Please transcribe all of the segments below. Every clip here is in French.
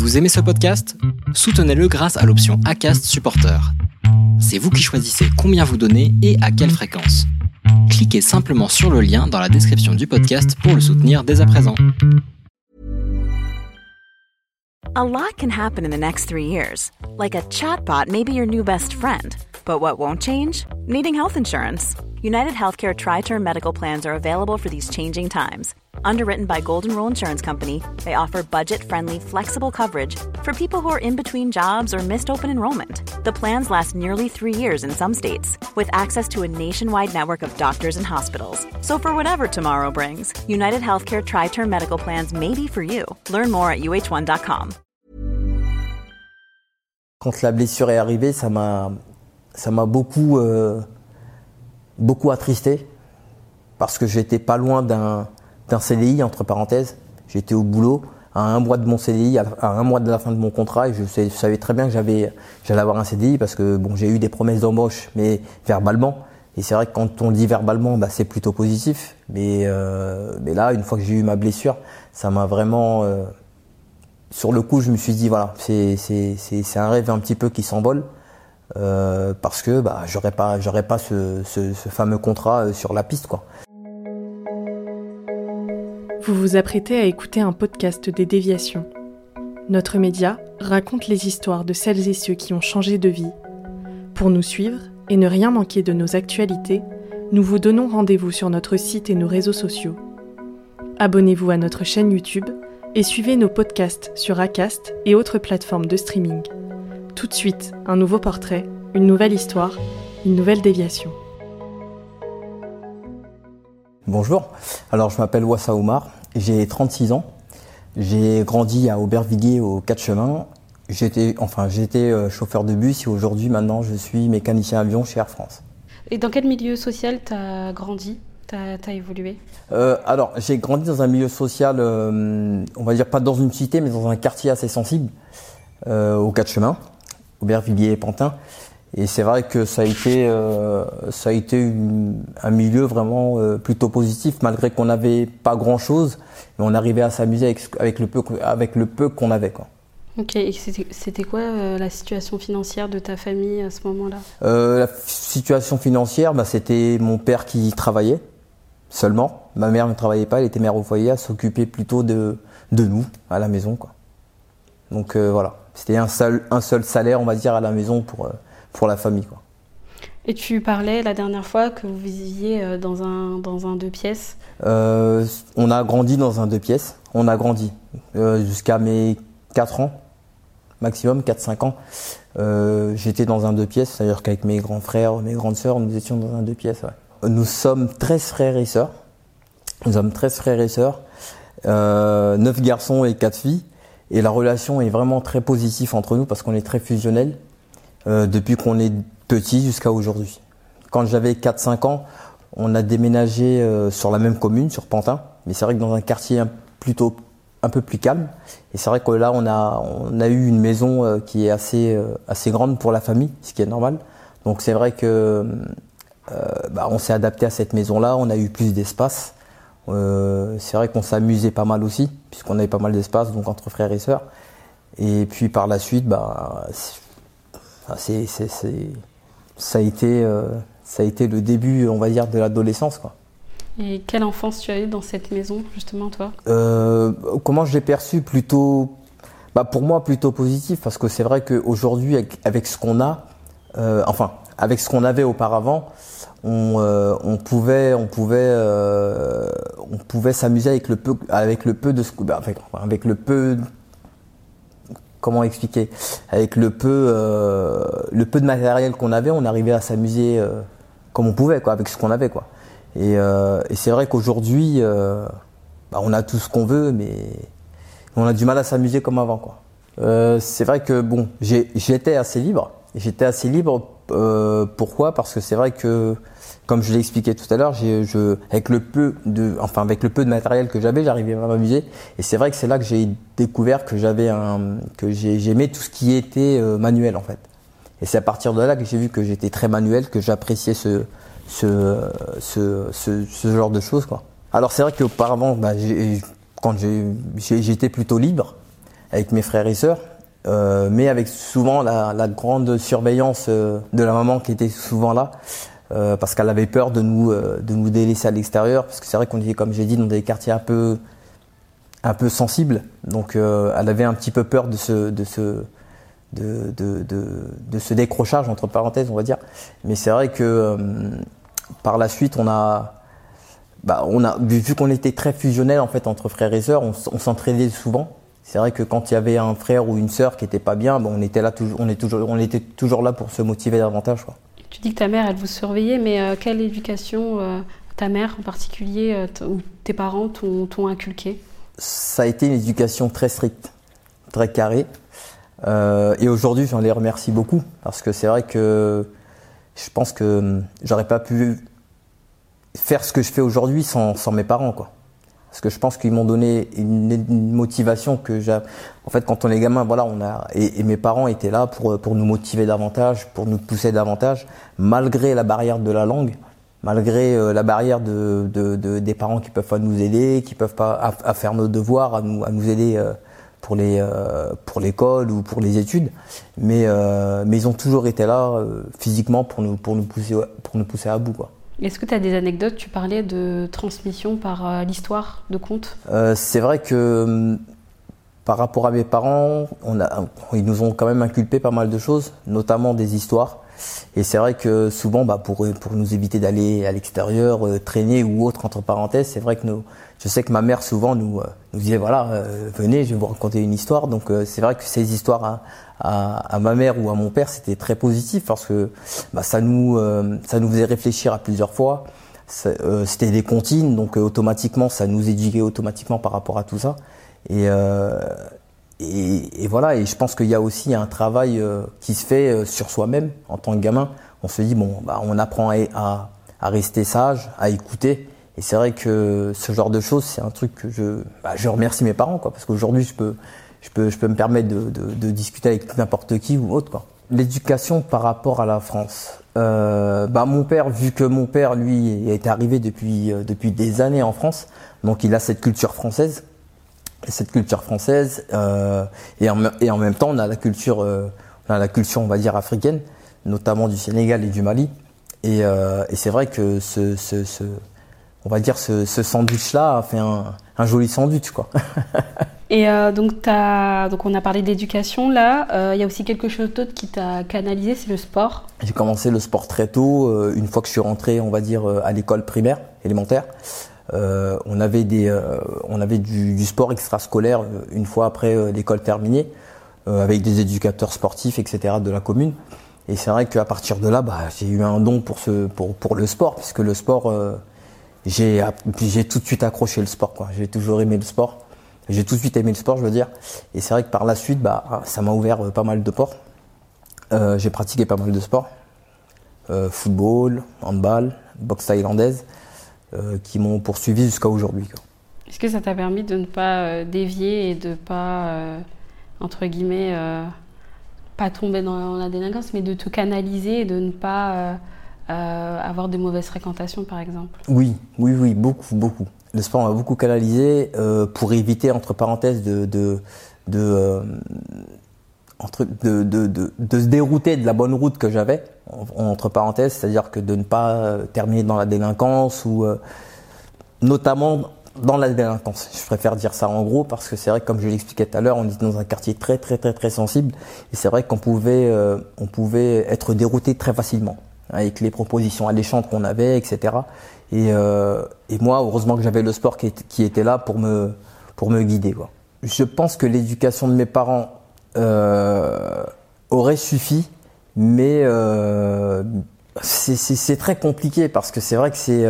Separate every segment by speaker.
Speaker 1: Vous aimez ce podcast? Soutenez-le grâce à l'option ACAST Supporter. C'est vous qui choisissez combien vous donnez et à quelle fréquence. Cliquez simplement sur le lien dans la description du podcast pour le soutenir dès à présent.
Speaker 2: A lot can happen in the next three years. Like a chatbot may be your new best friend. But what won't change? Needing health insurance. United Healthcare Tri Term Medical Plans are available for these changing times. Underwritten by Golden Rule Insurance Company, they offer budget friendly, flexible coverage for people who are in between jobs or missed open enrollment. The plans last nearly three years in some states, with access to a nationwide network of doctors and hospitals. So, for whatever tomorrow brings, United Healthcare Tri Term Medical Plans may be for you. Learn more at uh1.com.
Speaker 3: Quand la blessure est arrivée, ça m'a, ça m'a beaucoup, euh, beaucoup attristé parce que j'étais pas loin d'un d'un CDI, entre parenthèses. J'étais au boulot à un mois de mon CDI, à un mois de la fin de mon contrat, et je, savais très bien que j'avais, j'allais avoir un CDI parce que bon, j'ai eu des promesses d'embauche, mais verbalement. Et c'est vrai que quand on dit verbalement, bah, c'est plutôt positif. Mais, euh, mais là, une fois que j'ai eu ma blessure, ça m'a vraiment. Euh, sur le coup, je me suis dit, voilà, c'est, c'est, c'est, c'est un rêve un petit peu qui s'envole. Euh, parce que bah, j'aurais pas, j'aurais pas ce, ce, ce fameux contrat euh, sur la piste. quoi.
Speaker 4: Vous vous apprêtez à écouter un podcast des déviations. Notre média raconte les histoires de celles et ceux qui ont changé de vie. Pour nous suivre et ne rien manquer de nos actualités, nous vous donnons rendez-vous sur notre site et nos réseaux sociaux. Abonnez-vous à notre chaîne YouTube et suivez nos podcasts sur Acast et autres plateformes de streaming. Tout de suite, un nouveau portrait, une nouvelle histoire, une nouvelle déviation.
Speaker 3: Bonjour, alors je m'appelle Wassa Oumar, j'ai 36 ans, j'ai grandi à Aubervilliers au 4 chemins, j'étais enfin j'étais euh, chauffeur de bus et aujourd'hui maintenant je suis mécanicien avion chez Air France.
Speaker 5: Et dans quel milieu social tu as grandi tu as, évolué?
Speaker 3: Euh, Alors, j'ai grandi dans un milieu social, euh, on va dire pas dans une cité, mais dans un quartier assez sensible, au 4 chemins, Aubervilliers et Pantin. Et c'est vrai que ça a été, euh, ça a été un milieu vraiment euh, plutôt positif, malgré qu'on n'avait pas grand-chose, mais on arrivait à s'amuser avec, avec, le peu, avec le peu qu'on avait. Quoi.
Speaker 5: Ok, et c'était quoi euh, la situation financière de ta famille à ce moment-là?
Speaker 3: La situation financière, bah, c'était mon père qui travaillait seulement. Ma mère ne travaillait pas, elle était mère au foyer, elle s'occupait plutôt de, de nous à la maison. Quoi. Donc voilà, c'était un seul, un seul salaire, on va dire, à la maison pour pour la famille. Quoi.
Speaker 5: Et tu parlais la dernière fois que vous viviez euh, dans un, dans un deux pièces
Speaker 3: euh, On a grandi dans un deux pièces. On a grandi euh, jusqu'à mes 4 ans, maximum 4-5 ans. J'étais dans un deux pièces, c'est-à-dire qu'avec mes grands frères, mes grandes sœurs, nous étions dans un deux pièces. Nous sommes 13 frères et sœurs. Nous sommes 13 frères et sœurs, 9 garçons et 4 filles. Et la relation est vraiment très positive entre nous parce qu'on est très fusionnels. Euh, depuis qu'on est petit jusqu'à aujourd'hui. Quand j'avais 4-5 ans, on a déménagé euh, sur la même commune, sur Pantin, mais c'est vrai que dans un quartier plutôt un peu plus calme. Et c'est vrai que là, on a, on a eu une maison euh, qui est assez, assez grande pour la famille, ce qui est normal. Donc c'est vrai que bah, on s'est adapté à cette maison-là, on a eu plus d'espace. c'est vrai qu'on s'amusait pas mal aussi, puisqu'on avait pas mal d'espace, donc entre frères et sœurs. Et puis par la suite, bah, c'est, ça, a été, euh, ça a été le début, on va dire, de l'adolescence. Quoi.
Speaker 5: Et quelle enfance tu as eu dans cette maison, justement, toi?
Speaker 3: Euh, Comment je l'ai perçu? Plutôt, bah pour moi, plutôt positif, parce que c'est vrai qu'aujourd'hui, avec, avec, ce qu'on a, euh, enfin, avec ce qu'on avait auparavant, on, on pouvait, on pouvait, on pouvait s'amuser avec le peu, avec le peu de, bah, avec, avec le peu comment expliquer Avec le peu, euh, le peu de matériel qu'on avait, on arrivait à s'amuser euh, comme on pouvait, quoi, avec ce qu'on avait, quoi. Et, euh, et c'est vrai qu'aujourd'hui, bah, on a tout ce qu'on veut, mais on a du mal à s'amuser comme avant, quoi. c'est vrai que bon, j'étais assez libre. J'étais assez libre. Pourquoi? Parce que c'est vrai que comme je l'ai expliqué tout à l'heure, avec le peu de, enfin avec le peu de matériel que j'avais, j'arrivais à m'amuser. Et c'est vrai que c'est là que j'ai découvert que j'avais un, que j'aimais tout ce qui était euh, manuel en fait. Et c'est à partir de là que j'ai vu que j'étais très manuel, que j'appréciais ce ce, ce, ce, genre de choses quoi. Alors c'est vrai qu'auparavant, bah, quand j'étais plutôt libre, avec mes frères et sœurs, mais avec souvent la, la grande surveillance de la maman qui était souvent là. parce qu'elle avait peur de nous de nous délaisser à l'extérieur parce que c'est vrai qu'on était comme j'ai dit dans des quartiers un peu un peu sensibles donc elle avait un petit peu peur de ce de ce de, de, de, ce décrochage, entre parenthèses, on va dire. Mais c'est vrai que euh, par la suite, on a, bah, on a vu qu'on était très fusionnel en fait entre frères et sœurs, on, on s'entraidait souvent. C'est vrai que quand il y avait un frère ou une sœur qui était pas bien, bon, on était là toujours, on, est toujours, on était toujours là pour se motiver davantage. Quoi.
Speaker 5: Tu dis que ta mère, elle vous surveillait, mais euh, quelle éducation euh, ta mère en particulier ou tes parents t'ont inculqué
Speaker 3: Ça a été une éducation très stricte, très carrée. Euh, et aujourd'hui, j'en les remercie beaucoup parce que c'est vrai que je pense que j'aurais pas pu faire ce que je fais aujourd'hui sans, sans, mes parents, quoi. Parce que je pense qu'ils m'ont donné une, motivation que j'ai. En fait, quand on est gamin, voilà, on a et, mes parents étaient là pour pour nous motiver davantage, pour nous pousser davantage, malgré la barrière de la langue, malgré euh, la barrière de, de, de, des parents qui peuvent pas nous aider, qui peuvent pas à, faire nos devoirs, à nous à nous aider. Euh, pour les euh, pour l'école ou pour les études, mais euh, mais ils ont toujours été là euh, physiquement pour nous pour nous pousser pour nous pousser à bout quoi.
Speaker 5: Est-ce que tu as des anecdotes? Tu parlais de transmission par l'histoire de contes.
Speaker 3: c'est vrai que par rapport à mes parents, ils nous ont quand même inculpé pas mal de choses, notamment des histoires. Et c'est vrai que souvent, bah, pour, pour nous éviter d'aller à l'extérieur, traîner ou autre, entre parenthèses, c'est vrai que nos, je sais que ma mère souvent nous, euh, nous disait voilà, euh, venez, je vais vous raconter une histoire. Donc euh, c'est vrai que ces histoires à, à, à, ma mère ou à mon père, c'était très positif parce que bah, ça nous ça nous faisait réfléchir à plusieurs fois. c'était des comptines, donc automatiquement ça nous éduquait automatiquement par rapport à tout ça. Et, et, et voilà, et je pense qu'il y a aussi un travail qui se fait sur soi-même en tant que gamin. On se dit bon, bah, on apprend à, à rester sage, à écouter et c'est vrai que ce genre de choses, c'est un truc que je, bah, je remercie mes parents, quoi, parce qu'aujourd'hui, je peux, je peux, je peux me permettre de, de, discuter avec n'importe qui ou autre, quoi. L'éducation par rapport à la France. Euh, bah mon père, vu que mon père, lui, est arrivé depuis, euh, depuis des années en France, donc il a cette culture française. Et cette culture française, euh, et, en, et en même temps, on a la culture, on a la culture, on va dire, africaine, notamment du Sénégal et du Mali. Et, et c'est vrai que ce on va dire, ce, ce sandwich-là a fait un, un, joli sandwich, quoi.
Speaker 5: Et euh, donc, as, donc, on a parlé d'éducation, là. Euh, il y a aussi quelque chose d'autre qui t'a canalisé, c'est le sport.
Speaker 3: J'ai commencé le sport très tôt. Euh, une fois que je suis rentré, on va dire, euh, à l'école primaire, élémentaire, euh, on avait, des, on avait du, du, sport extrascolaire une fois après l'école terminée, avec des éducateurs sportifs, etc., de la commune. Et c'est vrai qu'à partir de là, bah, j'ai eu un don pour, ce, pour, pour le sport, puisque le sport j'ai tout de suite accroché le sport. J'ai toujours aimé le sport. J'ai tout de suite aimé le sport, je veux dire. Et c'est vrai que par la suite, bah, ça m'a ouvert euh, pas mal de portes. Euh, j'ai pratiqué pas mal de sports. Euh, football, handball, boxe thaïlandaise, qui m'ont poursuivi jusqu'à aujourd'hui.
Speaker 5: Est-ce que ça t'a permis de ne pas dévier et de pas, entre guillemets, pas tomber dans la délinquance, mais de te canaliser et de ne pas euh, avoir de mauvaises fréquentations, par exemple
Speaker 3: Oui, oui, oui, beaucoup, beaucoup. Le sport m'a beaucoup canalisé euh, pour éviter, entre parenthèses, euh, de, se dérouter de la bonne route que j'avais, entre parenthèses, c'est-à-dire que de ne pas terminer dans la délinquance ou notamment dans la délinquance. Je préfère dire ça en gros parce que c'est vrai que comme je l'expliquais tout à l'heure, on est dans un quartier très très très très sensible et c'est vrai qu'on pouvait on pouvait être dérouté très facilement avec les propositions alléchantes qu'on avait, etc. Et, euh, et, moi, heureusement que j'avais le sport qui, était là pour me, pour me guider. Je pense que l'éducation de mes parents euh, aurait suffi, mais euh, c'est très compliqué parce que c'est vrai que c'est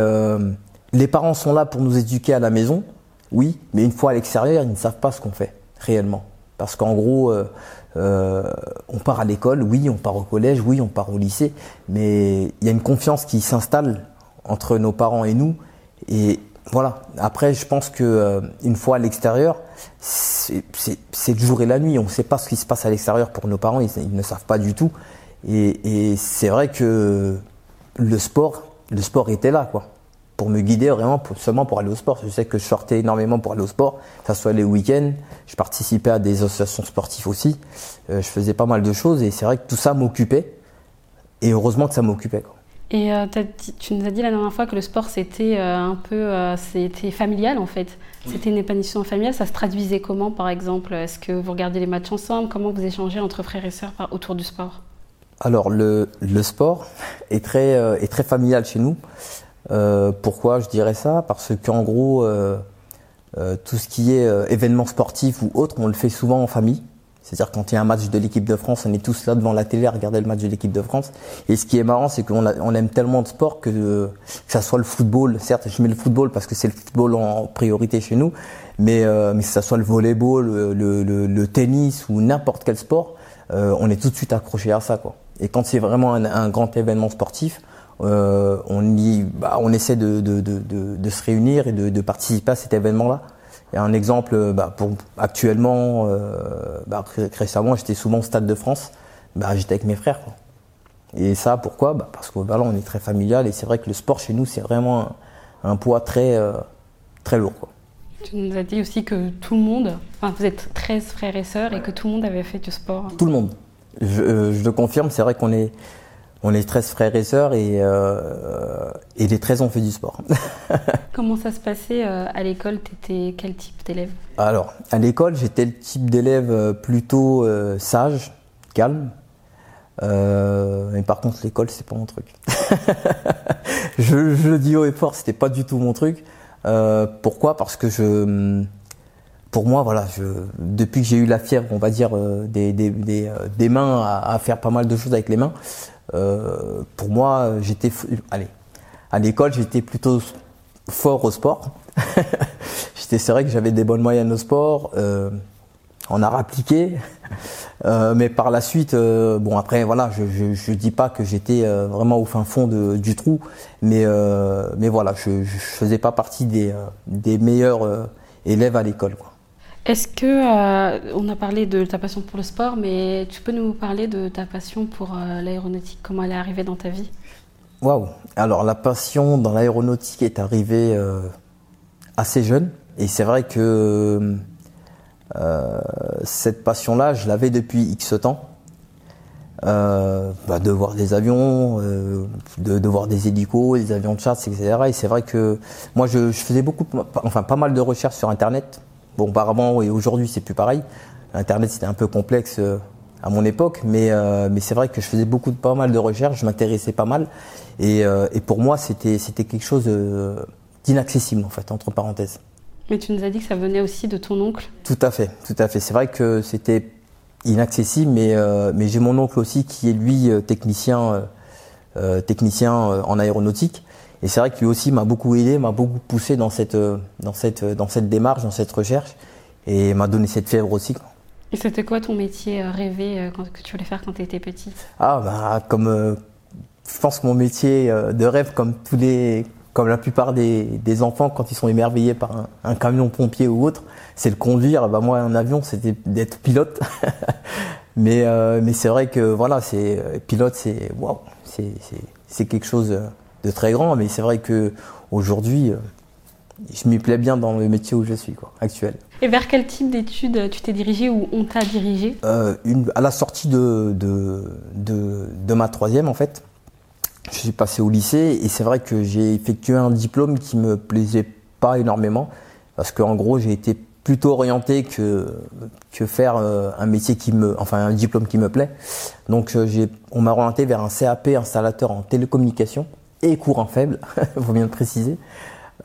Speaker 3: les parents sont là pour nous éduquer à la maison, oui, mais une fois à l'extérieur, ils ne savent pas ce qu'on fait réellement. Parce qu'en gros, euh, on part à l'école, oui, on part au collège, oui, on part au lycée, mais il y a une confiance qui s'installe entre nos parents et nous. Et voilà. Après, je pense que euh, une fois à l'extérieur, c'est le jour et la nuit. On ne sait pas ce qui se passe à l'extérieur pour nos parents, ils, ils, ne savent pas du tout. Et, et c'est vrai que le sport, le sport était là, quoi pour me guider vraiment seulement pour aller au sport. Je sais que je sortais énormément pour aller au sport, que ce soit les week-ends. Je participais à des associations sportives aussi. je faisais pas mal de choses et c'est vrai que tout ça m'occupait. Et heureusement que ça m'occupait.
Speaker 5: Et euh, tu nous as dit la dernière fois que le sport c'était euh, un peu euh, c'était familial en fait. C'était une épanouissement familiale. Ça se traduisait comment par exemple? Est-ce que vous regardez les matchs ensemble? Comment vous échangez entre frères et sœurs autour du sport?
Speaker 3: Alors le, le, sport est très, est très familial chez nous. Pourquoi je dirais ça? Parce qu'en gros, tout ce qui est événement sportif ou autre, on le fait souvent en famille. C'est-à-dire quand il y a un match de l'équipe de France, on est tous là devant la télé à regarder le match de l'équipe de France. Et ce qui est marrant, c'est qu'on on aime tellement de sport que, que ça soit le football. Certes, je mets le football parce que c'est le football en priorité chez nous, mais euh, mais que ça soit le volleyball, le, le, le, tennis ou n'importe quel sport, euh, on est tout de suite accroché à ça, quoi. Et quand c'est vraiment un, un, grand événement sportif, euh, on y, bah, on essaie de, de, de, de, se réunir et de, participer à cet événement-là. Il y a un exemple, euh, bah, pour, actuellement, euh, bah, récemment, j'étais souvent au Stade de France, j'étais avec mes frères. Quoi. Et ça, pourquoi? Parce qu'au ballon, on est très familial et c'est vrai que le sport chez nous, c'est vraiment un, poids très, euh, très lourd. Quoi.
Speaker 5: Tu nous as dit aussi que tout le monde, enfin, vous êtes 13 frères et sœurs et que tout le monde avait fait du sport.
Speaker 3: Tout le monde. Je, je le confirme, c'est vrai qu'on est, on est 13 frères et sœurs et, euh, et les 13 ont fait du sport.
Speaker 5: Comment ça se passait euh, à l'école T'étais quel type d'élève?
Speaker 3: Alors, à l'école, j'étais le type d'élève euh, plutôt euh, sage, calme. mais par contre, l'école, c'est pas mon truc. je, je, le dis haut et fort, c'était pas du tout mon truc. pourquoi? Parce que je pour moi, voilà, je, depuis que j'ai eu la fièvre, on va dire, des, des, des, des mains à, à, faire pas mal de choses avec les mains, euh, pour moi, j'étais, allez, à l'école, j'étais plutôt fort au sport. c'est vrai que j'avais des bonnes moyennes au sport, euh, en art appliqué. Euh, mais par la suite, euh, bon après voilà, je, je, je dis pas que j'étais euh, vraiment au fin fond de, du trou, mais mais voilà, je, je faisais pas partie des, des meilleurs élèves à l'école. Quoi.
Speaker 5: Est-ce que, euh, on a parlé de ta passion pour le sport, mais tu peux nous parler de ta passion pour euh, l'aéronautique Comment elle est arrivée dans ta vie?
Speaker 3: Waouh Alors la passion dans l'aéronautique est arrivée euh, assez jeune, et c'est vrai que cette passion-là, je l'avais depuis X temps. Bah, de voir des avions, de, voir des hélicos, des avions de chasse, etc. Et c'est vrai que moi, je, je faisais beaucoup, enfin pas mal de recherches sur Internet Bon, auparavant et aujourd'hui, c'est plus pareil. Internet, c'était un peu complexe euh, à mon époque, mais, euh, mais c'est vrai que je faisais beaucoup de, pas mal de recherches, je m'intéressais pas mal. Et, euh, et pour moi, c'était, c'était quelque chose d'inaccessible, en fait, entre parenthèses.
Speaker 5: Mais tu nous as dit que ça venait aussi de ton oncle
Speaker 3: Tout à fait, tout à fait. C'est vrai que c'était inaccessible, mais, mais j'ai mon oncle aussi qui est lui technicien, technicien en aéronautique. Et c'est vrai que lui aussi m'a beaucoup aidé, m'a beaucoup poussé dans cette, euh, dans, cette, euh, dans cette démarche, dans cette recherche, et m'a donné cette fièvre aussi.
Speaker 5: Et c'était quoi ton métier euh, rêvé que tu voulais faire quand tu étais petit
Speaker 3: Ah, bah, comme je pense que mon métier de rêve, comme tous les, comme la plupart des, des enfants quand ils sont émerveillés par un, camion pompier ou autre, c'est le conduire. Bah, moi, un avion, c'était d'être pilote. mais mais c'est vrai que voilà, c'est pilote, c'est waouh, c'est quelque chose de très grand, mais c'est vrai que aujourd'hui, euh, je m'y plais bien dans le métier où je suis, quoi, actuel.
Speaker 5: Et vers quel type d'études tu t'es dirigé ou on t'a dirigé?
Speaker 3: Euh, une, À la sortie de, de, de, de, ma troisième, en fait, je suis passé au lycée et c'est vrai que j'ai effectué un diplôme qui me plaisait pas énormément parce qu'en gros, j'ai été plutôt orienté que que faire euh, un métier qui me enfin un diplôme qui me plaît. Donc euh, j'ai on m'a orienté vers un CAP installateur en télécommunication et courant faible, il faut bien le préciser.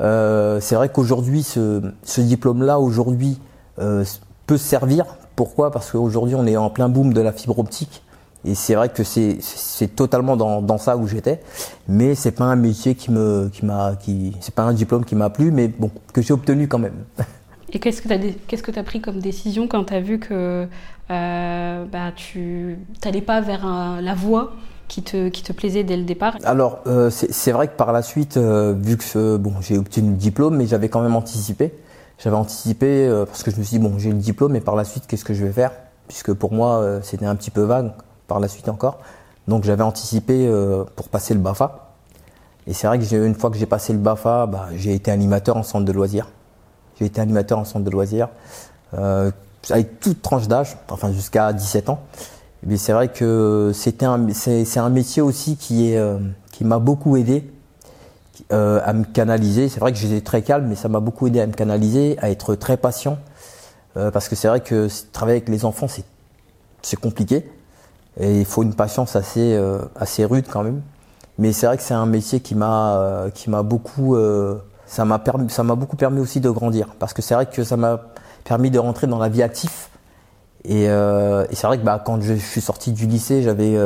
Speaker 3: Euh, c'est vrai qu'aujourd'hui, ce, ce diplôme-là, aujourd'hui, euh, peut servir. Pourquoi? Parce qu'aujourd'hui, on est en plein boom de la fibre optique. Et c'est vrai que c'est, c'est totalement dans, dans ça où j'étais. Mais c'est pas un métier qui me, qui m'a, qui, c'est pas un diplôme qui m'a plu, mais bon, que j'ai obtenu quand même.
Speaker 5: Et qu'est-ce que tu as, que pris comme décision quand tu as vu que euh, bah, tu n'allais pas vers la voie qui te, plaisait dès le départ
Speaker 3: Alors, euh, c'est vrai que par la suite, euh, vu que bon, j'ai obtenu le diplôme, mais j'avais quand même anticipé. J'avais anticipé euh, parce que je me suis dit, bon, j'ai le diplôme, mais par la suite, qu'est-ce que je vais faire? Puisque pour moi, euh, c'était un petit peu vague, par la suite encore. Donc j'avais anticipé pour passer le BAFA. Et c'est vrai que une fois que j'ai passé le BAFA, j'ai été animateur en centre de loisirs. J'ai été animateur en centre de loisirs, euh, avec toute tranche d'âge, enfin jusqu'à 17 ans. Mais c'est vrai que c'était un, c'est, un métier aussi qui est, euh, qui m'a beaucoup aidé euh, à me canaliser. C'est vrai que j'étais très calme, mais ça m'a beaucoup aidé à me canaliser, à être très patient, euh, parce que c'est vrai que travailler avec les enfants, c'est, c'est compliqué, et il faut une patience assez, assez rude quand même. Mais c'est vrai que c'est un métier qui m'a, qui m'a beaucoup, ça m'a permis, ça m'a beaucoup permis aussi de grandir, parce que c'est vrai que ça m'a permis de rentrer dans la vie active. Et, euh, et c'est vrai que bah, quand je, suis sorti du lycée, j'avais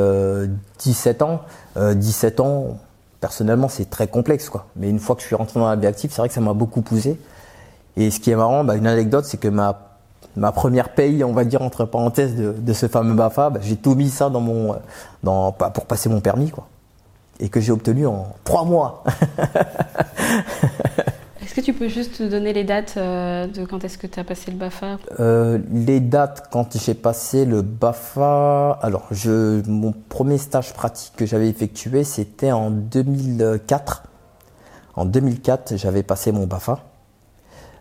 Speaker 3: 17 ans. 17 ans, personnellement, c'est très complexe, quoi. Mais une fois que je suis rentré dans la vie active, c'est vrai que ça m'a beaucoup poussé. Et ce qui est marrant, bah, une anecdote, c'est que ma première paye, on va dire entre parenthèses, de, ce fameux Bafa, bah, j'ai tout mis ça dans mon, dans, pour passer mon permis, quoi et que j'ai obtenu en trois mois.
Speaker 5: est-ce que tu peux juste donner les dates euh, de quand est-ce que tu as passé le BAFA?
Speaker 3: Euh, Les dates quand j'ai passé le BAFA, alors mon premier stage pratique que j'avais effectué, c'était en 2004. En 2004, j'avais passé mon BAFA.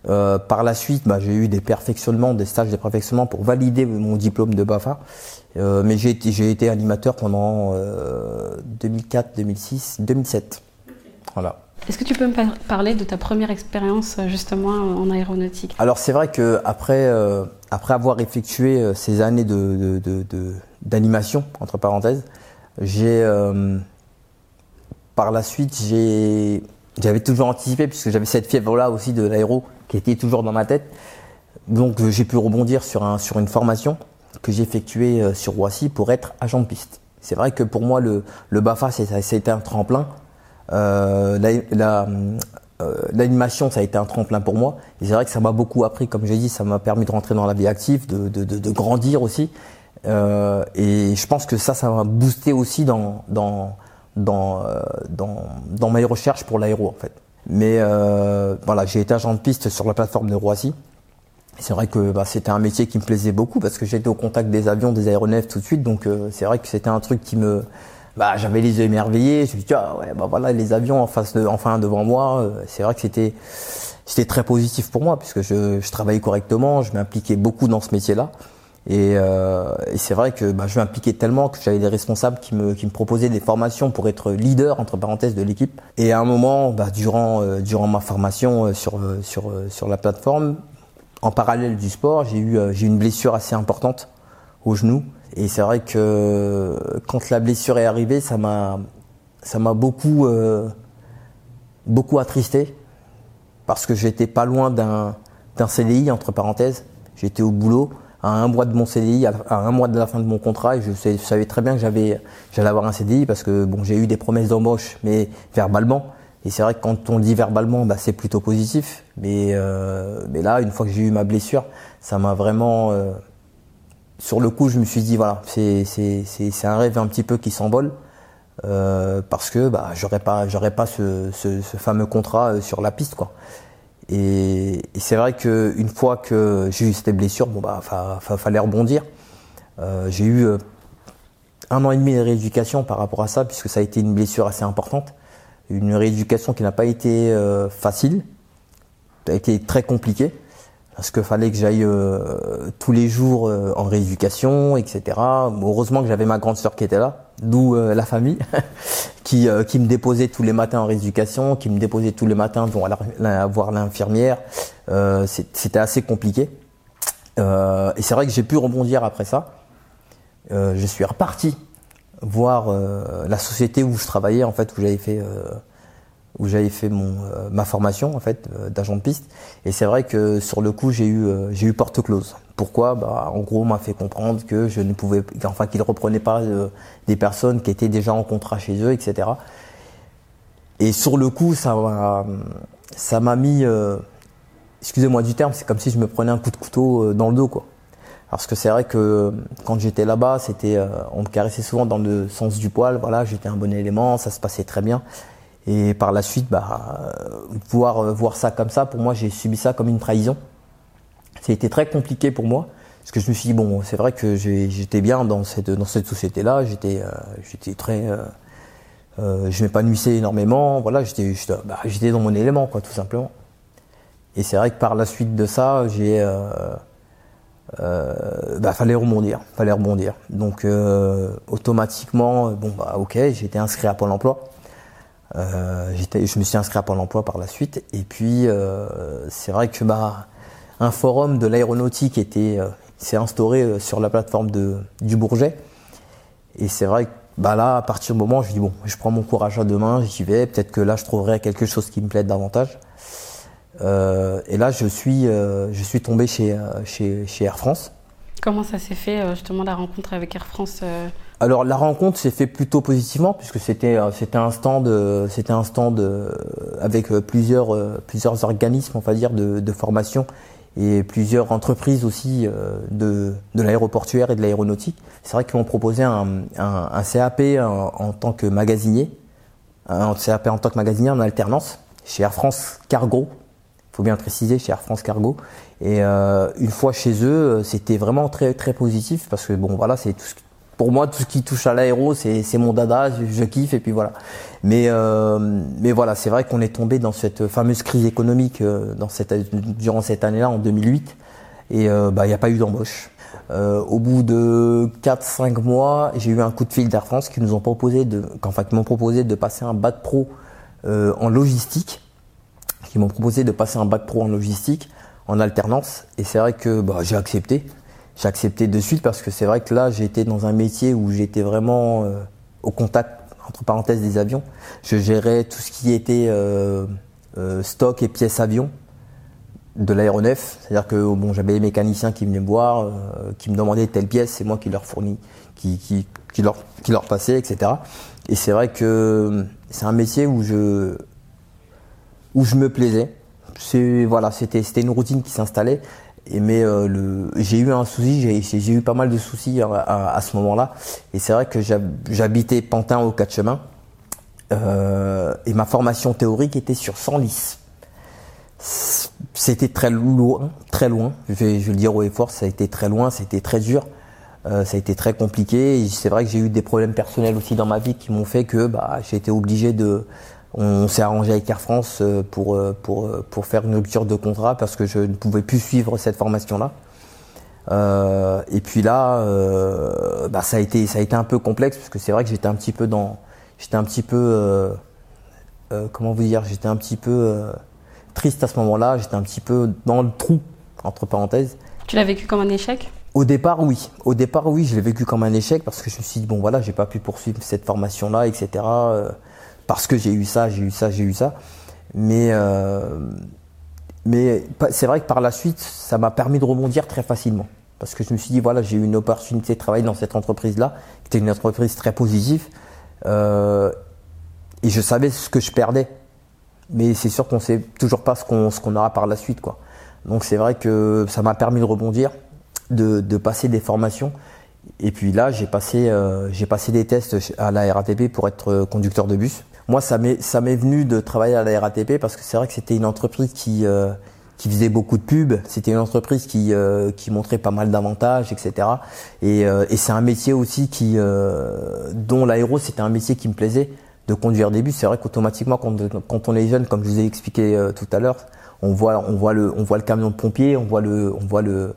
Speaker 3: Euh, par la suite, bah, j'ai eu des perfectionnements, des stages de perfectionnement pour valider mon diplôme de BAFA. Mais j'ai été, j'ai été animateur pendant 2004, 2006, 2007. Voilà.
Speaker 5: Est-ce que tu peux me parler de ta première expérience euh, justement en aéronautique?
Speaker 3: Alors c'est vrai que après, euh, après avoir effectué euh, ces années de, de, de, d'animation entre parenthèses, j'ai par la suite j'avais toujours anticipé puisque j'avais cette fièvre là aussi de l'aéro qui était toujours dans ma tête. Donc j'ai pu rebondir sur un sur une formation que j'ai effectué euh, sur Roissy pour être agent de piste. C'est vrai que pour moi, le, le BAFA, c'était un tremplin. Euh, euh, L'animation, la, ça a été un tremplin pour moi. Et c'est vrai que ça m'a beaucoup appris, comme j'ai dit, ça m'a permis de rentrer dans la vie active, de, de, de, de grandir aussi. Euh, et je pense que ça, ça m'a boosté aussi dans, dans, dans, euh, dans, dans mes recherches pour l'aéro, en fait. Mais euh, voilà, j'ai été agent de piste sur la plateforme de Roissy. C'est vrai que bah, c'était un métier qui me plaisait beaucoup parce que j'étais au contact des avions, des aéronefs tout de suite. Donc euh, c'est vrai que c'était un truc qui me, bah, j'avais les yeux émerveillés. Je me suis dit ah ouais bah voilà les avions en face de, enfin devant moi. Euh, c'est vrai que c'était c'était très positif pour moi puisque je, je travaillais correctement, je m'impliquais beaucoup dans ce métier-là. Et, euh, et c'est vrai que bah, je m'impliquais tellement que j'avais des responsables qui me, qui me proposaient des formations pour être leader entre parenthèses de l'équipe. Et à un moment, bah, durant, euh, durant ma formation sur, sur, sur la plateforme, en parallèle du sport, j'ai eu euh, j'ai une blessure assez importante au genou et c'est vrai que quand la blessure est arrivée, ça m'a ça m'a beaucoup euh, beaucoup attristé parce que j'étais pas loin d'un d'un CDI entre parenthèses. J'étais au boulot à un mois de mon CDI, à un mois de la fin de mon contrat, et je, savais très bien que j'avais j'allais avoir un CDI parce que bon j'ai eu des promesses d'embauche, mais verbalement. Et c'est vrai que quand on le dit verbalement, bah, c'est plutôt positif. Mais, euh, mais là, une fois que j'ai eu ma blessure, ça m'a vraiment... Euh, sur le coup, je me suis dit, voilà, c'est un rêve un petit peu qui s'envole. Euh, parce que bah, j'aurais pas, pas ce, fameux contrat euh, sur la piste. Et, c'est vrai qu'une fois que j'ai eu cette blessure, bon, bah, fa, fa, fallait rebondir. Euh, j'ai eu un an et demi de rééducation par rapport à ça, puisque ça a été une blessure assez importante une rééducation qui n'a pas été facile, ça a été très compliqué parce qu'il fallait que j'aille euh, tous les jours euh, en rééducation, etc. Heureusement que j'avais ma grande sœur qui était là, d'où la famille, qui, qui me déposait tous les matins en rééducation, qui me déposait tous les matins pour aller voir l'infirmière. C'était assez compliqué. et c'est vrai que j'ai pu rebondir après ça. je suis reparti voir euh, la société où je travaillais en fait où j'avais fait euh, où j'avais fait mon euh, ma formation en fait d'agent de piste et c'est vrai que sur le coup j'ai eu j'ai eu porte close pourquoi? Bah en gros on m'a fait comprendre que je ne pouvais enfin qu'ils reprenaient pas des personnes qui étaient déjà en contrat chez eux etc et sur le coup ça m'a ça m'a mis excusez-moi du terme c'est comme si je me prenais un coup de couteau dans le dos quoi parce que c'est vrai que quand j'étais là-bas, c'était, euh, on me caressait souvent dans le sens du poil. Voilà, j'étais un bon élément, ça se passait très bien. Et par la suite, bah, voir euh, voir ça comme ça, pour moi, j'ai subi ça comme une trahison. Ça a été très compliqué pour moi, parce que je me suis dit bon, c'est vrai que j'étais bien dans cette dans cette société-là. J'étais euh, très je m'épanouissais énormément. Voilà, j'étais bah, dans mon élément, quoi, tout simplement. Et c'est vrai que par la suite de ça, j'ai euh, bah, fallait rebondir, fallait rebondir. Donc euh, automatiquement, bon bah ok, j'ai été inscrit à Pôle Emploi. Euh, je me suis inscrit à Pôle Emploi par la suite. Et puis euh, c'est vrai que bah un forum de l'aéronautique était s'est instauré sur la plateforme de, du Bourget. Et c'est vrai que bah là, à partir du moment, je dis bon, je prends mon courage à deux mains, j'y vais. Peut-être que là, je trouverai quelque chose qui me plaît davantage. Euh, et là, je suis, euh, je suis tombé chez, euh, chez, chez, Air France.
Speaker 5: Comment ça s'est fait justement la rencontre avec Air France
Speaker 3: Alors la rencontre s'est fait plutôt positivement puisque c'était c'était un stand c'était un stand avec plusieurs plusieurs organismes on va dire de, de formation et plusieurs entreprises aussi de, de l'aéroportuaire et de l'aéronautique. C'est vrai qu'ils m'ont proposé un, un, un CAP en, tant que magasinier, un CAP en tant que magasinier en alternance chez Air France Cargo faut bien préciser, chez Air France Cargo. Et euh, une fois chez eux, euh, c'était vraiment très très positif parce que bon voilà, c'est tout ce, pour moi tout ce qui touche à l'aéro, c'est mon dada, je, kiffe et puis voilà. Mais euh, mais voilà, c'est vrai qu'on est tombé dans cette fameuse crise économique dans cette durant cette année-là en 2008 et bah il n'y a pas eu d'embauche. au bout de 4-5 mois, j'ai eu un coup de fil d'Air France qui nous ont proposé de, enfin, qui m'ont proposé de passer un bac pro en logistique qui m'ont proposé de passer un bac pro en logistique en alternance. Et c'est vrai que bah, j'ai accepté. J'ai accepté de suite parce que c'est vrai que là, j'étais dans un métier où j'étais vraiment euh, au contact, entre parenthèses, des avions. Je gérais tout ce qui était euh, euh, stock et pièces avions de l'aéronef. C'est-à-dire que bon, j'avais des mécaniciens qui venaient me voir, qui me demandaient telle pièce, c'est moi qui leur fournis, qui, qui, qui, leur, qui leur passais, etc. Et c'est vrai que c'est un métier où je, où je me plaisais. C'est voilà, c'était c'était une routine qui s'installait. Mais euh, j'ai eu un souci, j'ai, eu pas mal de soucis à, à, ce moment-là. Et c'est vrai que j'habitais Pantin au quatre chemins. Euh, et ma formation théorique était sur 100 lices. C'était très loin, très loin. Je vais, le dire au effort, ça a été très loin, c'était très dur. Euh, ça a été très compliqué. C'est vrai que j'ai eu des problèmes personnels aussi dans ma vie qui m'ont fait que bah, j'ai été obligé de on s'est arrangé avec Air France euh, pour, euh, pour, euh, pour faire une rupture de contrat parce que je ne pouvais plus suivre cette formation-là. Euh, et puis là, euh, bah ça a été ça a été un peu complexe parce que c'est vrai que j'étais un petit peu dans j'étais un petit peu euh, comment vous dire j'étais un petit peu triste à ce moment-là. J'étais un petit peu dans le trou entre parenthèses.
Speaker 5: Tu l'as vécu comme un échec?
Speaker 3: Au départ, oui. Au départ, oui, je l'ai vécu comme un échec parce que je me suis dit bon voilà, j'ai pas pu poursuivre cette formation-là, etc parce que j'ai eu ça, j'ai eu ça, j'ai eu ça. Mais, euh, mais c'est vrai que par la suite, ça m'a permis de rebondir très facilement. Parce que je me suis dit, voilà, j'ai eu une opportunité de travailler dans cette entreprise-là, qui était une entreprise très positive. Euh, et je savais ce que je perdais. Mais c'est sûr qu'on ne sait toujours pas ce qu'on aura par la suite. Quoi. Donc c'est vrai que ça m'a permis de rebondir, de, de passer des formations. Et puis là, j'ai passé, euh, j'ai passé des tests à la RATP pour être conducteur de bus. Moi, ça m'est ça m'est venu de travailler à la RATP parce que c'est vrai que c'était une entreprise qui euh, qui faisait beaucoup de pubs. C'était une entreprise qui euh, qui montrait pas mal d'avantages, etc. Et, euh, et c'est un métier aussi qui dont l'aéro c'était un métier qui me plaisait de conduire des bus. C'est vrai qu'automatiquement quand quand on est jeune, comme je vous ai expliqué tout à l'heure, on voit on voit le on voit le camion de pompier, on voit le on voit le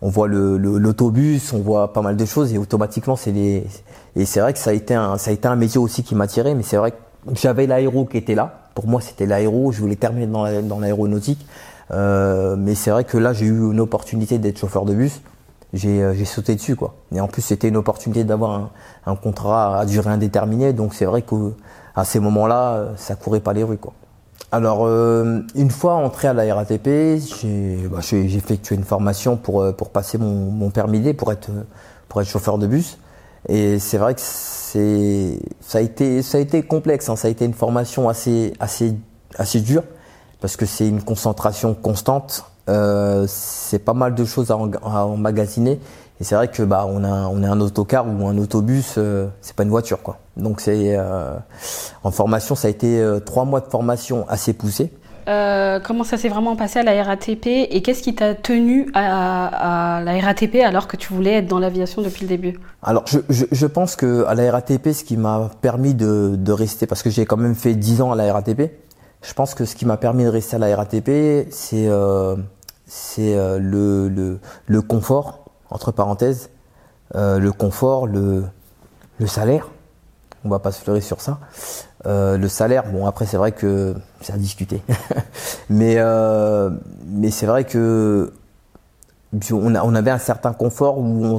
Speaker 3: on voit le l'autobus, on voit pas mal de choses et automatiquement c'est les et c'est vrai que ça a été un ça a été un métier aussi qui m'attirait mais c'est vrai que j'avais l'aéro qui était là. Pour moi, c'était l'aéro. Je voulais terminer dans l'aéronautique. Euh, mais c'est vrai que là, j'ai eu une opportunité d'être chauffeur de bus. J'ai euh, sauté dessus, quoi. Et en plus, c'était une opportunité d'avoir un, un, contrat à durée indéterminée. Donc, c'est vrai qu'à ces moments-là, ça courait pas les rues, quoi. Alors, euh, une fois entré à la RATP, j'ai bah, effectué une formation pour, euh, pour passer mon, mon permis D, pour être, pour être chauffeur de bus. Et c'est vrai que c'est ça a été ça a été complexe. Hein. Ça a été une formation assez assez assez dure parce que c'est une concentration constante. Euh, c'est pas mal de choses à, emmagasiner. Et c'est vrai que bah on a on a un autocar ou un autobus, euh, c'est pas une voiture quoi. Donc c'est euh, en formation, ça a été euh, trois mois de formation assez poussée.
Speaker 5: Euh, comment ça s'est vraiment passé à la RATP et qu'est-ce qui t'a tenu à, la RATP alors que tu voulais être dans l'aviation depuis le début?
Speaker 3: Alors, je, pense que à la RATP, ce qui m'a permis de, rester, parce que j'ai quand même fait 10 ans à la RATP, je pense que ce qui m'a permis de rester à la RATP, c'est euh, euh, le, confort, entre parenthèses, le confort, le, salaire. On va pas se fleurir sur ça. Euh, le salaire, bon après c'est vrai que c'est à discuter, mais euh, mais c'est vrai que on, on, avait un certain confort où on,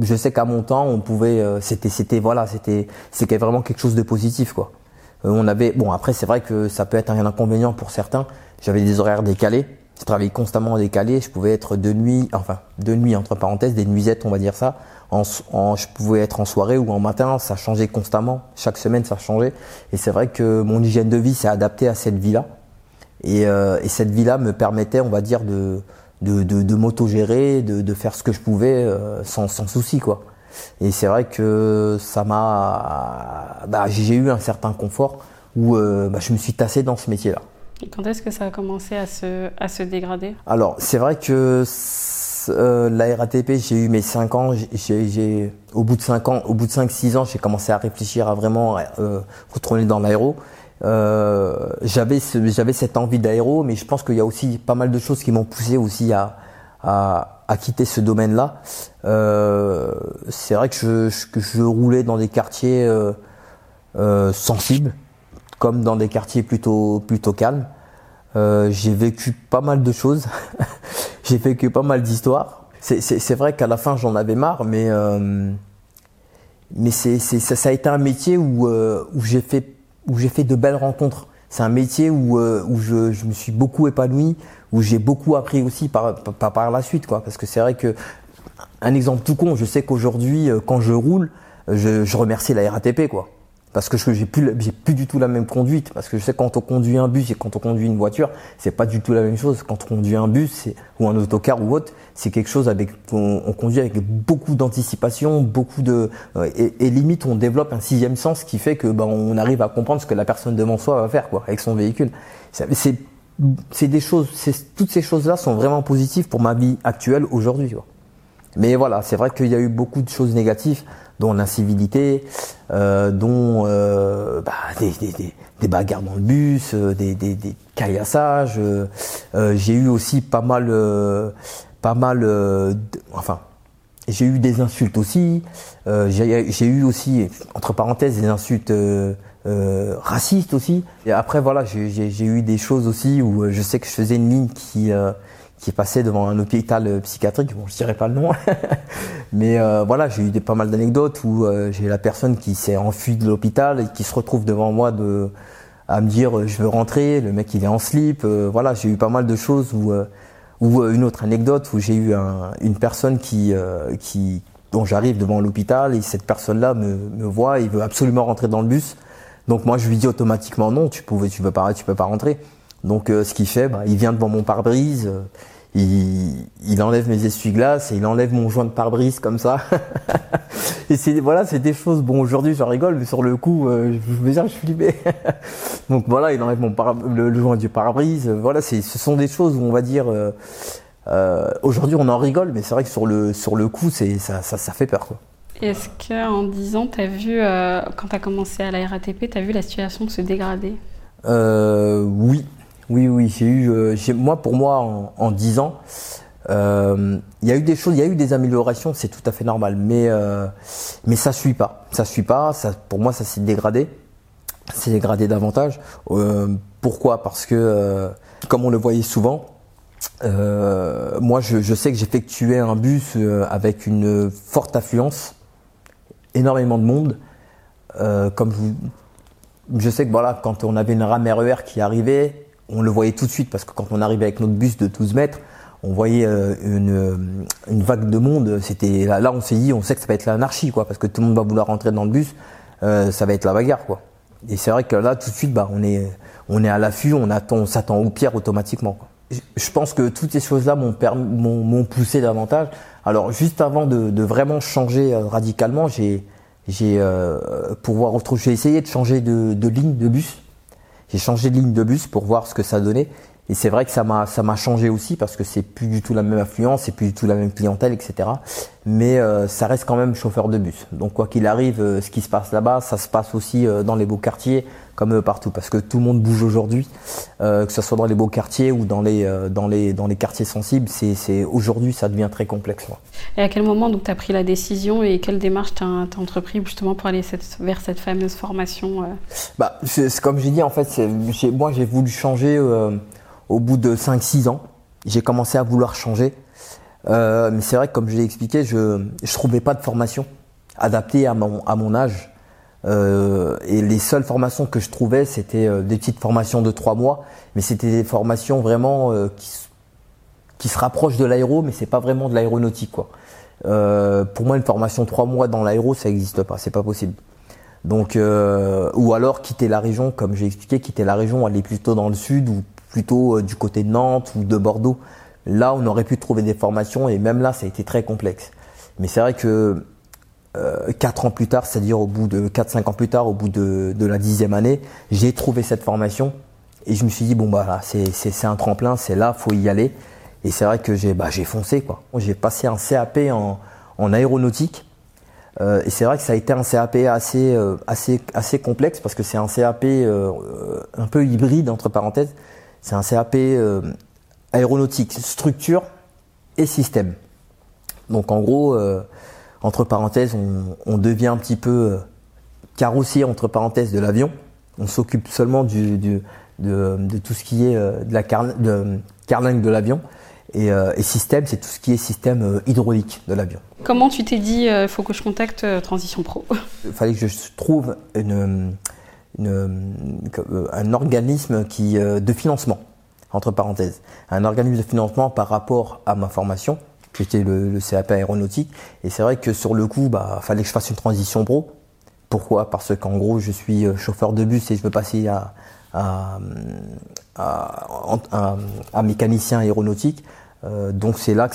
Speaker 3: je sais qu'à mon temps on pouvait, euh, c'était c'était voilà c'était c'était vraiment quelque chose de positif quoi. on avait bon après c'est vrai que ça peut être un inconvénient pour certains. J'avais des horaires décalés, je travaillais constamment décalé, je pouvais être de nuit, enfin de nuit entre parenthèses, des nuisettes on va dire ça je pouvais être en soirée ou en matin, ça changeait constamment. Chaque semaine, ça changeait. Et c'est vrai que mon hygiène de vie s'est adaptée à cette vie-là. Et, euh, cette vie-là me permettait, on va dire, de, de, de, m'auto-gérer, de, faire ce que je pouvais euh, sans, sans souci, quoi. Et c'est vrai que ça m'a, bah, j'ai eu un certain confort où euh, bah, je me suis tassé dans ce métier-là.
Speaker 5: Quand est-ce que ça a commencé à se, à se dégrader?
Speaker 3: Alors, c'est vrai que euh, la RATP, j'ai eu mes 5 ans. J'ai, au bout de 5 ans, au bout de 5-6 ans, j'ai commencé à réfléchir à vraiment euh, retourner dans l'aéro. Euh, j'avais, j'avais cette envie d'aéro, mais je pense qu'il y a aussi pas mal de choses qui m'ont poussé aussi à, à, à quitter ce domaine-là. Euh, c'est vrai que je, que je, roulais dans des quartiers euh, euh, sensibles, comme dans des quartiers plutôt, plutôt calmes. j'ai vécu pas mal de choses. j'ai vécu pas mal d'histoires. C'est vrai qu'à la fin j'en avais marre, mais euh, mais c'est ça, ça, a été un métier où euh, où j'ai fait où fait de belles rencontres. C'est un métier où euh, où je, je, me suis beaucoup épanoui, où j'ai beaucoup appris aussi par, par par la suite quoi. Parce que c'est vrai que un exemple tout con, je sais qu'aujourd'hui quand je roule, je, je remercie la RATP quoi parce que j'ai plus j'ai plus du tout la même conduite. Parce que je sais quand on conduit un bus et quand on conduit une voiture c'est pas du tout la même chose. Quand on conduit un bus ou un autocar ou autre c'est quelque chose avec on, conduit avec beaucoup d'anticipation beaucoup de euh, et, limite on développe un sixième sens qui fait que ben on arrive à comprendre ce que la personne devant soi va faire quoi avec son véhicule. C'est c'est des choses toutes ces choses là sont vraiment positives pour ma vie actuelle aujourd'hui mais voilà c'est vrai qu'il y a eu beaucoup de choses négatives dont l'incivilité, euh, dont euh, bah, des, des, des, bagarres dans le bus, euh, des, des, des caillassages. Euh, euh, j'ai eu aussi pas mal, pas mal, enfin, j'ai eu des insultes aussi. j'ai eu aussi, entre parenthèses, des insultes racistes aussi. Et après, voilà, j'ai eu des choses aussi où je sais que je faisais une ligne qui qui est passé devant un hôpital euh, psychiatrique. Bon, je dirais pas le nom, mais euh, voilà, j'ai eu des, pas mal d'anecdotes où euh, j'ai la personne qui s'est enfuie de l'hôpital et qui se retrouve devant moi de à me dire je veux rentrer. Le mec il est en slip. voilà, j'ai eu pas mal de choses où ou une autre anecdote où j'ai eu un, une personne qui qui dont j'arrive devant l'hôpital et cette personne-là me, me voit, il veut absolument rentrer dans le bus. Donc moi je lui dis automatiquement non, tu pouvais, tu peux pas, tu peux pas rentrer. Donc ce qu'il fait, bah, il vient devant mon pare-brise, il, enlève mes essuie-glaces et il enlève mon joint de pare-brise comme ça. et c'est voilà, c'est des choses. Bon, aujourd'hui, j'en rigole, mais sur le coup, euh, je veux dire, je flippais. Donc voilà, il enlève mon le, joint du pare-brise. Voilà, c'est, ce sont des choses où on va dire. Euh, euh, aujourd'hui, on en rigole, mais c'est vrai que sur le sur le coup, c'est ça, ça, ça fait peur. Quoi.
Speaker 5: Est-ce qu'en 10 ans, as vu, quand tu as commencé à la RATP, tu as vu la situation se dégrader?
Speaker 3: Oui, oui, oui, j'ai eu, euh, moi, pour moi, en, en 10 ans, euh, il y a eu des choses, il y a eu des améliorations, c'est tout à fait normal, mais euh, mais ça suit pas, ça suit pas, ça, pour moi, ça s'est dégradé, c'est dégradé davantage. Euh, pourquoi? Parce que, comme on le voyait souvent, moi, je, sais que j'effectuais un bus avec une forte affluence, énormément de monde, comme je, je sais que voilà, quand on avait une rame RER e qui arrivait, on le voyait tout de suite parce que quand on arrivait avec notre bus de 12 mètres, on voyait euh, euh, une, vague de monde. C'était là, on s'est dit, on sait que ça va être l'anarchie, quoi, parce que tout le monde va vouloir rentrer dans le bus, euh, ça va être la bagarre, quoi. Et c'est vrai que là, tout de suite, bah, on est, on est à l'affût, on attend, on s'attend au pire automatiquement. Je pense que toutes ces choses-là m'ont poussé davantage. Alors, juste avant de, vraiment changer radicalement, j'ai, j'ai, pour voir autre, j'ai essayé de changer de, de ligne de bus J'ai changé de ligne de bus pour voir ce que ça donnait. Et c'est vrai que ça m'a ça m'a changé aussi parce que c'est plus du tout la même affluence, c'est plus du tout la même clientèle, etc. Mais euh, ça reste quand même chauffeur de bus. Donc quoi qu'il arrive, euh, ce qui se passe là-bas, ça se passe aussi euh, dans les beaux quartiers comme partout parce que tout le monde bouge aujourd'hui, que ce soit dans les beaux quartiers ou dans les dans les dans les quartiers sensibles. C'est c'est aujourd'hui ça devient très complexe.
Speaker 5: Et à quel moment donc as pris la décision et quelle démarche tu as, entrepris justement pour aller cette, vers cette fameuse formation
Speaker 3: Bah c'est comme j'ai dit en fait, moi j'ai voulu changer au bout de 5-6 ans, j'ai commencé à vouloir changer. Euh, mais c'est vrai que comme je l'ai expliqué, je ne trouvais pas de formation adaptée à mon, à mon âge. Euh, et les seules formations que je trouvais, c'était euh, des petites formations de 3 mois, mais c'était des formations vraiment qui, qui se rapprochent de l'aéro, mais c'est pas vraiment de l'aéronautique. quoi. pour moi, une formation 3 mois dans l'aéro, ça n'existe pas, c'est pas possible. Donc, ou alors quitter la région, comme j'ai expliqué, quitter la région, aller plutôt dans le sud ou plutôt euh, du côté de Nantes ou de Bordeaux. Là, on aurait pu trouver des formations et même là, ça a été très complexe. Mais c'est vrai que euh, 4 ans plus tard, c'est-à-dire au bout de 4-5 ans plus tard, au bout de, la dixième année, j'ai trouvé cette formation et je me suis dit bon bah là, c'est un tremplin, c'est là, faut y aller. Et c'est vrai que j'ai bah, foncé quoi. J'ai passé un CAP en, en aéronautique. Euh, et c'est vrai que ça a été un CAP assez, euh, assez, assez complexe parce que c'est un CAP un peu hybride entre parenthèses. C'est un CAP euh, aéronautique, structure et système. Donc en gros, euh, entre parenthèses, on, devient un petit peu euh, carrossier entre parenthèses de l'avion. On s'occupe seulement du, de, tout ce qui est de la carlingue de l'avion. Et, système, c'est tout ce qui est système hydraulique de l'avion.
Speaker 5: Comment tu t'es dit, il faut que je contacte Transition Pro?
Speaker 3: Il fallait que je trouve une, euh, un organisme qui, euh, de financement, entre parenthèses, un organisme de financement par rapport à ma formation, qui était le, CAP aéronautique. Et c'est vrai que sur le coup, bah, fallait que je fasse une transition pro. Pourquoi? Parce qu'en gros, je suis euh, chauffeur de bus et je veux passer à, à, à, mécanicien aéronautique. donc c'est là que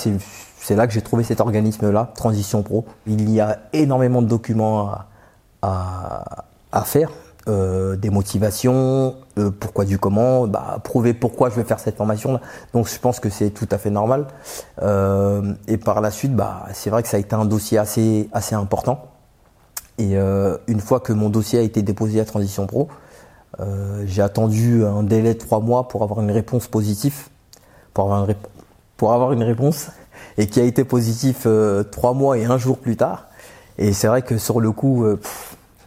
Speaker 3: c'est là que j'ai trouvé cet organisme-là, Transition Pro. Il y a énormément de documents à, à faire euh, des motivations, euh, pourquoi du comment, bah, prouver pourquoi je vais faire cette formation. Donc je pense que c'est tout à fait normal. Euh, et par la suite, bah, c'est vrai que ça a été un dossier assez assez important. Et une fois que mon dossier a été déposé à Transition Pro, j'ai attendu un délai de trois mois pour avoir une réponse positive, pour avoir une, réponse, et qui a été positif trois mois et un jour plus tard. Et c'est vrai que sur le coup,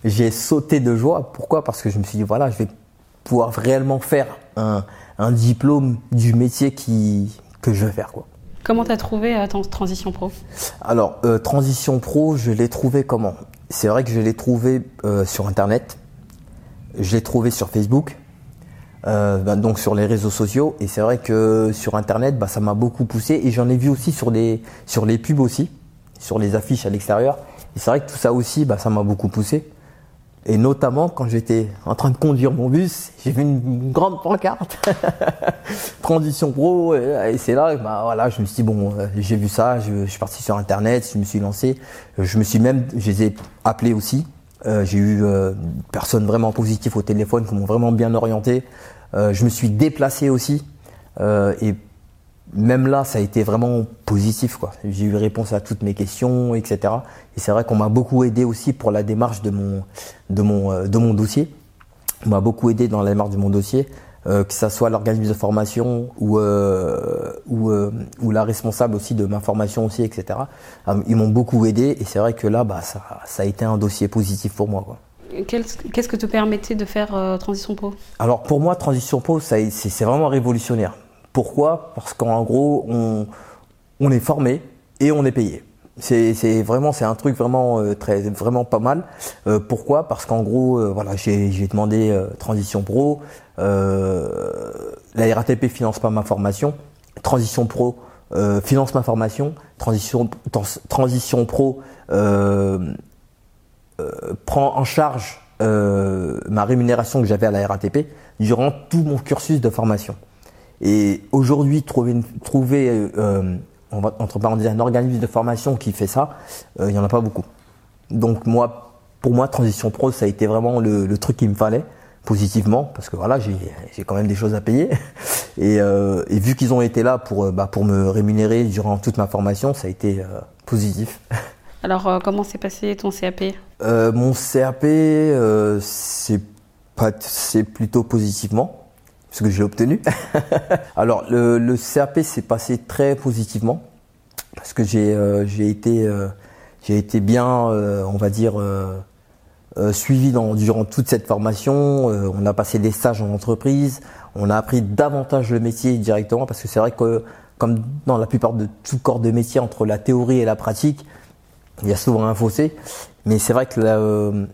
Speaker 3: j'ai sauté de joie. Pourquoi? Parce que je me suis dit, voilà, je vais pouvoir réellement faire un, un diplôme du métier qui, que je veux faire. Quoi.
Speaker 5: Comment tu as trouvé euh, Transition Pro?
Speaker 3: Alors, euh, Transition Pro, je l'ai trouvé comment? C'est vrai que je l'ai trouvé euh, sur Internet, je l'ai trouvé sur Facebook, bah, donc sur les réseaux sociaux. Et c'est vrai que sur Internet, bah, ça m'a beaucoup poussé. Et j'en ai vu aussi sur, des, sur les pubs aussi, sur les affiches à l'extérieur. Et c'est vrai que tout ça aussi, bah, ça m'a beaucoup poussé. Et notamment quand j'étais en train de conduire mon bus, j'ai vu une grande pancarte, transition pro, et c'est là, bah voilà, je me suis dit bon, euh, j'ai vu ça, je, suis parti sur internet, je me suis lancé, je me suis même, je les ai appelés aussi, euh, j'ai eu euh, personnes vraiment positives au téléphone qui m'ont vraiment bien orienté, je me suis déplacé aussi, et même là, ça a été vraiment positif. Quoi. J'ai eu réponse à toutes mes questions, etc. Et c'est vrai qu'on m'a beaucoup aidé aussi pour la démarche de mon, de mon, euh, de mon dossier. On m'a beaucoup aidé dans la démarche de mon dossier, euh, que ce soit l'organisme de formation ou, euh, ou, euh, ou, la responsable aussi de ma formation aussi, etc. Euh, ils m'ont beaucoup aidé et c'est vrai que là, bah, ça, ça a été un dossier positif pour moi. Quoi.
Speaker 5: Qu'est-ce que te permettait de faire Transition Pro?
Speaker 3: Alors pour moi, Transition Pro, c'est vraiment révolutionnaire. Pourquoi? Parce qu'en gros, on, est formé et on est payé. C'est vraiment c'est un truc vraiment euh, très vraiment pas mal. Euh, pourquoi? Parce qu'en gros euh, voilà j'ai demandé transition pro. la RATP finance pas ma formation. Transition pro finance ma formation. Transition transition pro prend en charge ma rémunération que j'avais à la RATP durant tout mon cursus de formation. Et aujourd'hui, trouver, trouver euh, entre parenthèses, un organisme de formation qui fait ça, euh, il n'y en a pas beaucoup. Donc moi, pour moi, Transition Pro, ça a été vraiment le, truc qu'il me fallait positivement parce que voilà j'ai quand même des choses à payer et, euh, et vu qu'ils ont été là pour bah, pour me rémunérer durant toute ma formation ça a été positif.
Speaker 5: Alors comment s'est passé ton CAP
Speaker 3: Mon CAP c'est pas c'est plutôt positivement parce que j'ai obtenu. Alors le, le CAP s'est passé très positivement parce que j'ai j'ai été j'ai été bien on va dire euh, suivi dans, durant toute cette formation. Euh, on a passé des stages en entreprise. On a appris davantage le métier directement parce que c'est vrai que comme dans la plupart de tout corps de métier entre la théorie et la pratique, il y a souvent un fossé. Mais c'est vrai que euh,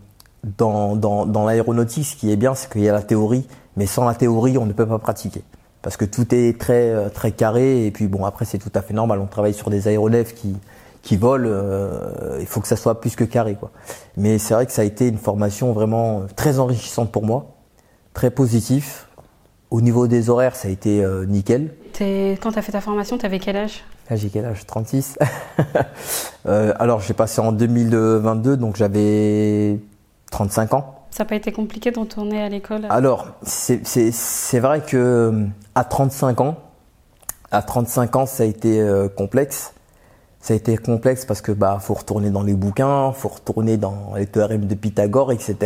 Speaker 3: dans, dans, dans l'aéronautique, ce qui est bien, c'est qu'il y a la théorie, mais sans la théorie, on ne peut pas pratiquer. Parce que tout est très, très carré, et puis bon, après, c'est tout à fait normal. On travaille sur des aéronefs qui, qui volent, euh, il faut que ça soit plus que carré. Quoi. Mais c'est vrai que ça a été une formation vraiment très enrichissante pour moi, très positif. Au niveau des horaires, ça a été euh, nickel.
Speaker 5: Quand tu as fait ta formation, tu avais quel âge?
Speaker 3: Ah, J'ai quel âge? 36. euh, alors j'ai passé en 2022, donc j'avais 35 ans.
Speaker 5: Ça n'a pas été compliqué d'en tourner à l'école?
Speaker 3: Alors, c'est vrai que à 35 ans, à 35 ans, ça a été euh, complexe ça a été complexe parce que bah faut retourner dans les bouquins, faut retourner dans les théorèmes de Pythagore, etc.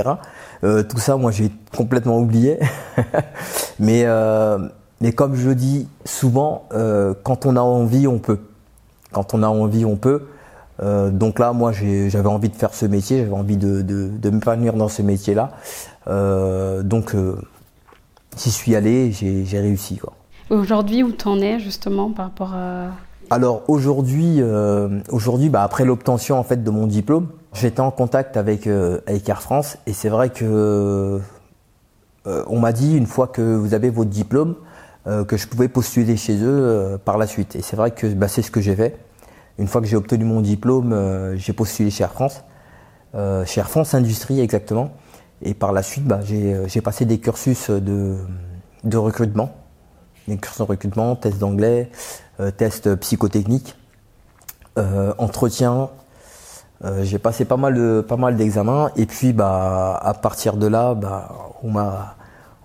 Speaker 3: Euh, tout ça, moi, j'ai complètement oublié. mais euh, mais comme je dis souvent, euh, quand on a envie, on peut. Quand on a envie, on peut. Euh, donc là, moi, j'avais envie de faire ce métier, j'avais envie de, de, de m'épanouir dans ce métier-là. Euh, donc, j'y suis allé, j'ai réussi.
Speaker 5: Aujourd'hui, où t'en es justement par rapport à
Speaker 3: alors aujourd'hui, euh, aujourd'hui, bah, après l'obtention en fait de mon diplôme, j'étais en contact avec euh, avec Air France et c'est vrai que euh, on m'a dit une fois que vous avez votre diplôme que je pouvais postuler chez eux par la suite. Et c'est vrai que bah, c'est ce que j'ai fait. Une fois que j'ai obtenu mon diplôme, j'ai postulé chez Air France, chez Air France Industrie exactement. Et par la suite, bah, j'ai passé des cursus de, de recrutement, des cursus de recrutement, test d'anglais, euh, test psychotechnique, euh, entretien. Euh, j'ai passé pas mal de pas mal d'examens et puis bah à partir de là bah on m'a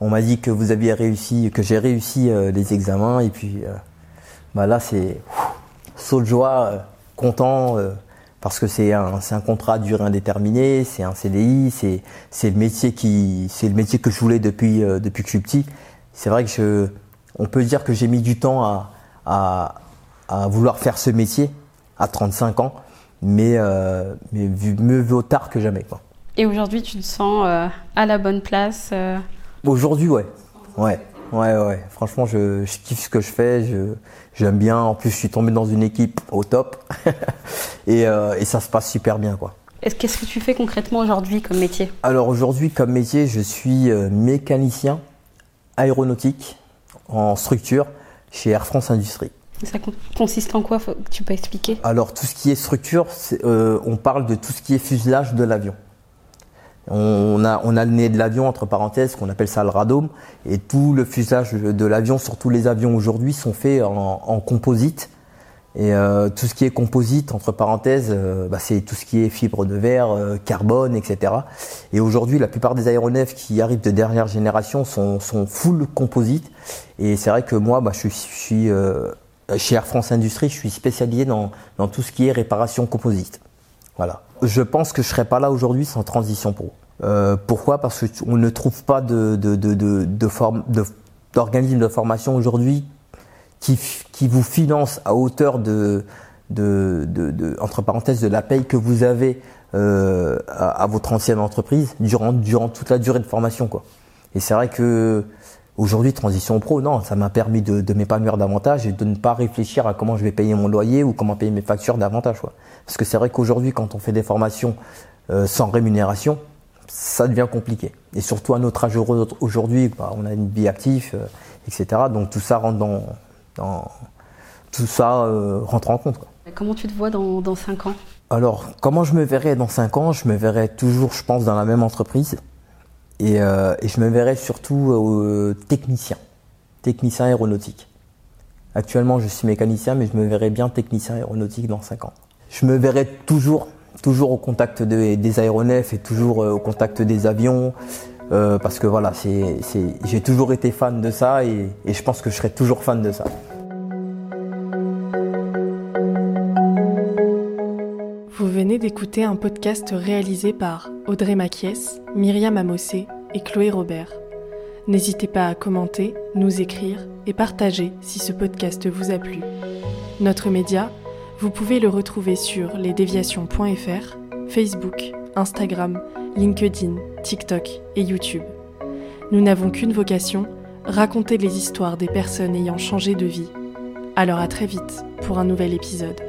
Speaker 3: on m'a dit que vous aviez réussi que j'ai réussi les examens et puis bah là c'est saut de joie content parce que c'est un, un contrat à durée indéterminée, c'est un CDI, c'est, le métier qui, c'est le métier que je voulais depuis, depuis que je suis petit. C'est vrai que je, on peut dire que j'ai mis du temps à, à, vouloir faire ce métier à 35 ans, mais, euh, mais mieux vaut tard que jamais. Quoi.
Speaker 5: Et aujourd'hui, tu te sens euh, à la bonne place euh?
Speaker 3: Aujourd'hui, ouais. Ouais, ouais, ouais. Franchement, je, kiffe ce que je fais. Je, j'aime bien. En plus, je suis tombé dans une équipe au top. et, et, ça se passe super bien, quoi.
Speaker 5: Qu'est-ce que tu fais concrètement aujourd'hui comme métier?
Speaker 3: Alors aujourd'hui, comme métier, je suis mécanicien aéronautique en structure chez Air France Industrie.
Speaker 5: Ça consiste en quoi? Tu peux expliquer?
Speaker 3: Alors tout ce qui est structure, euh, on parle de tout ce qui est fuselage de l'avion. On a, on a le nez de l'avion, entre parenthèses, qu'on appelle ça le radome, et tout le fuselage de l'avion sur tous les avions aujourd'hui sont faits en composite. Et euh, tout ce qui est composite, entre parenthèses, euh, bah, c'est tout ce qui est fibre de verre, euh, carbone, etc. Et aujourd'hui, la plupart des aéronefs qui arrivent de dernière génération sont, sont full composite. Et c'est vrai que moi, bah, je suis, chez Air France Industrie, je suis spécialisé dans, dans tout ce qui est réparation composite. Voilà. Je pense que je serais pas là aujourd'hui sans transition pro. pourquoi? Parce qu'on ne trouve pas de, de, de, de, de d'organismes de formation aujourd'hui qui, qui vous finance à hauteur de, de, de, entre parenthèses, de la paye que vous avez euh, à, votre ancienne entreprise durant, durant toute la durée de formation. Quoi. Et c'est vrai que aujourd'hui, Transition Pro, non, ça m'a permis de, de m'épanouir davantage et de ne pas réfléchir à comment je vais payer mon loyer ou comment payer mes factures davantage. Quoi. Parce que c'est vrai qu'aujourd'hui, quand on fait des formations euh, sans rémunération, ça devient compliqué. Et surtout à notre âge aujourd'hui, bah, on a une vie active, euh, etc. Donc tout ça rentre dans, tout ça euh, rentre en compte.
Speaker 5: Comment tu te vois dans, dans 5 ans?
Speaker 3: Alors, comment je me verrais dans 5 ans? Je me verrais toujours, je pense, dans la même entreprise. Et, euh, et je me verrais surtout euh, technicien, technicien aéronautique. Actuellement, je suis mécanicien, mais je me verrais bien technicien aéronautique dans 5 ans. Je me verrais toujours, toujours au contact des aéronefs et toujours au contact des avions, Euh, parce que voilà, j'ai toujours été fan de ça et, et je pense que je serai toujours fan de ça.
Speaker 4: D'écouter un podcast réalisé par Audrey Maquies, Myriam Amossé et Chloé Robert. N'hésitez pas à commenter, nous écrire et partager si ce podcast vous a plu. Notre média, vous pouvez le retrouver sur lesdéviations.fr, Facebook, Instagram, LinkedIn, TikTok et YouTube. Nous n'avons qu'une vocation, raconter les histoires des personnes ayant changé de vie. Alors à très vite pour un nouvel épisode.